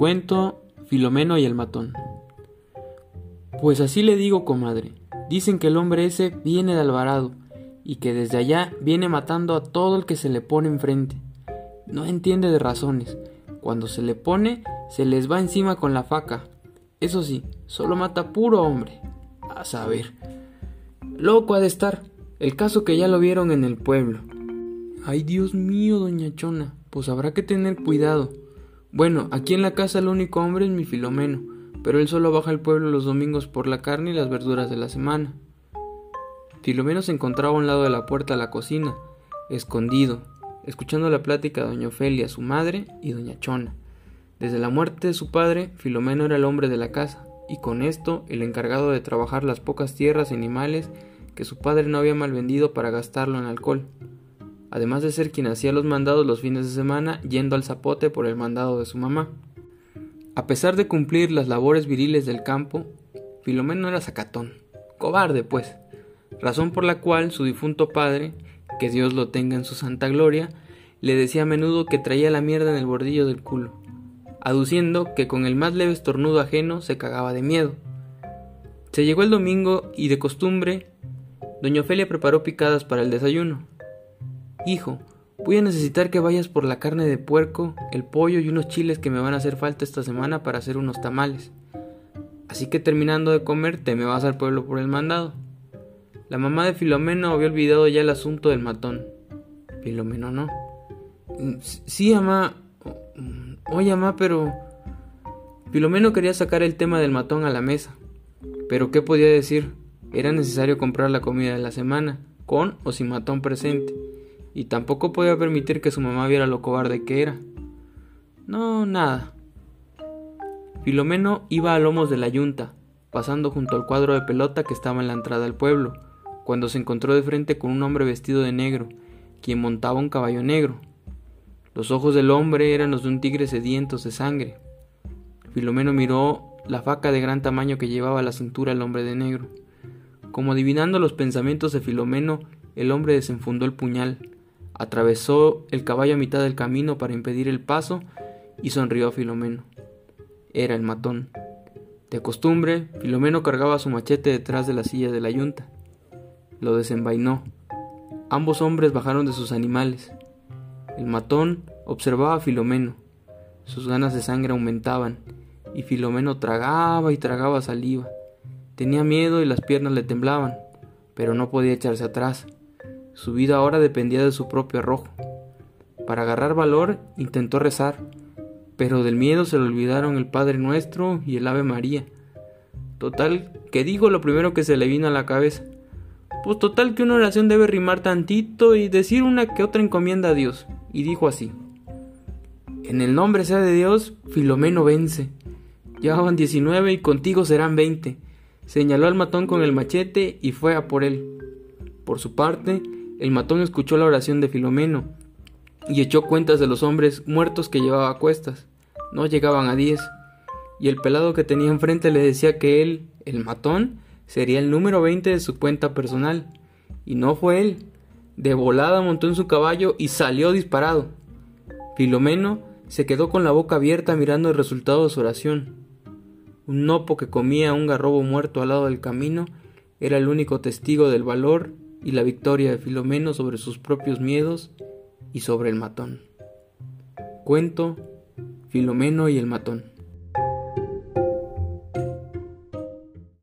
Cuento Filomeno y el matón. Pues así le digo, comadre. Dicen que el hombre ese viene de Alvarado y que desde allá viene matando a todo el que se le pone enfrente. No entiende de razones. Cuando se le pone, se les va encima con la faca. Eso sí, solo mata puro hombre. A saber. Loco ha de estar. El caso que ya lo vieron en el pueblo. Ay, Dios mío, doña Chona. Pues habrá que tener cuidado. Bueno, aquí en la casa el único hombre es mi Filomeno, pero él solo baja al pueblo los domingos por la carne y las verduras de la semana. Filomeno se encontraba a un lado de la puerta de la cocina, escondido, escuchando la plática de doña Ofelia, su madre, y doña Chona. Desde la muerte de su padre, Filomeno era el hombre de la casa, y con esto el encargado de trabajar las pocas tierras y animales que su padre no había mal vendido para gastarlo en alcohol además de ser quien hacía los mandados los fines de semana yendo al zapote por el mandado de su mamá. A pesar de cumplir las labores viriles del campo, Filomeno era sacatón, cobarde pues, razón por la cual su difunto padre, que Dios lo tenga en su santa gloria, le decía a menudo que traía la mierda en el bordillo del culo, aduciendo que con el más leve estornudo ajeno se cagaba de miedo. Se llegó el domingo y de costumbre, doña Ofelia preparó picadas para el desayuno, Hijo, voy a necesitar que vayas por la carne de puerco, el pollo y unos chiles que me van a hacer falta esta semana para hacer unos tamales. Así que terminando de comer te me vas al pueblo por el mandado. La mamá de Filomeno había olvidado ya el asunto del matón. Filomeno no. Sí, mamá. Oye, mamá, pero... Filomeno quería sacar el tema del matón a la mesa. Pero ¿qué podía decir? Era necesario comprar la comida de la semana, con o sin matón presente y tampoco podía permitir que su mamá viera lo cobarde que era. No, nada. Filomeno iba a lomos de la yunta, pasando junto al cuadro de pelota que estaba en la entrada del pueblo, cuando se encontró de frente con un hombre vestido de negro, quien montaba un caballo negro. Los ojos del hombre eran los de un tigre sedientos de sangre. Filomeno miró la faca de gran tamaño que llevaba a la cintura el hombre de negro. Como adivinando los pensamientos de Filomeno, el hombre desenfundó el puñal, Atravesó el caballo a mitad del camino para impedir el paso y sonrió a Filomeno. Era el matón. De costumbre, Filomeno cargaba su machete detrás de la silla de la yunta. Lo desenvainó. Ambos hombres bajaron de sus animales. El matón observaba a Filomeno. Sus ganas de sangre aumentaban, y Filomeno tragaba y tragaba saliva. Tenía miedo y las piernas le temblaban, pero no podía echarse atrás. Su vida ahora dependía de su propio arrojo. Para agarrar valor intentó rezar, pero del miedo se le olvidaron el Padre Nuestro y el Ave María. Total, que dijo lo primero que se le vino a la cabeza. Pues total que una oración debe rimar tantito y decir una que otra encomienda a Dios. Y dijo así. En el nombre sea de Dios, Filomeno vence. Llevaban 19 y contigo serán 20. Señaló al matón con el machete y fue a por él. Por su parte, el matón escuchó la oración de Filomeno y echó cuentas de los hombres muertos que llevaba a cuestas. No llegaban a diez. Y el pelado que tenía enfrente le decía que él, el matón, sería el número veinte de su cuenta personal. Y no fue él. De volada montó en su caballo y salió disparado. Filomeno se quedó con la boca abierta mirando el resultado de su oración. Un nopo que comía un garrobo muerto al lado del camino era el único testigo del valor y la victoria de Filomeno sobre sus propios miedos y sobre el matón. Cuento Filomeno y el matón.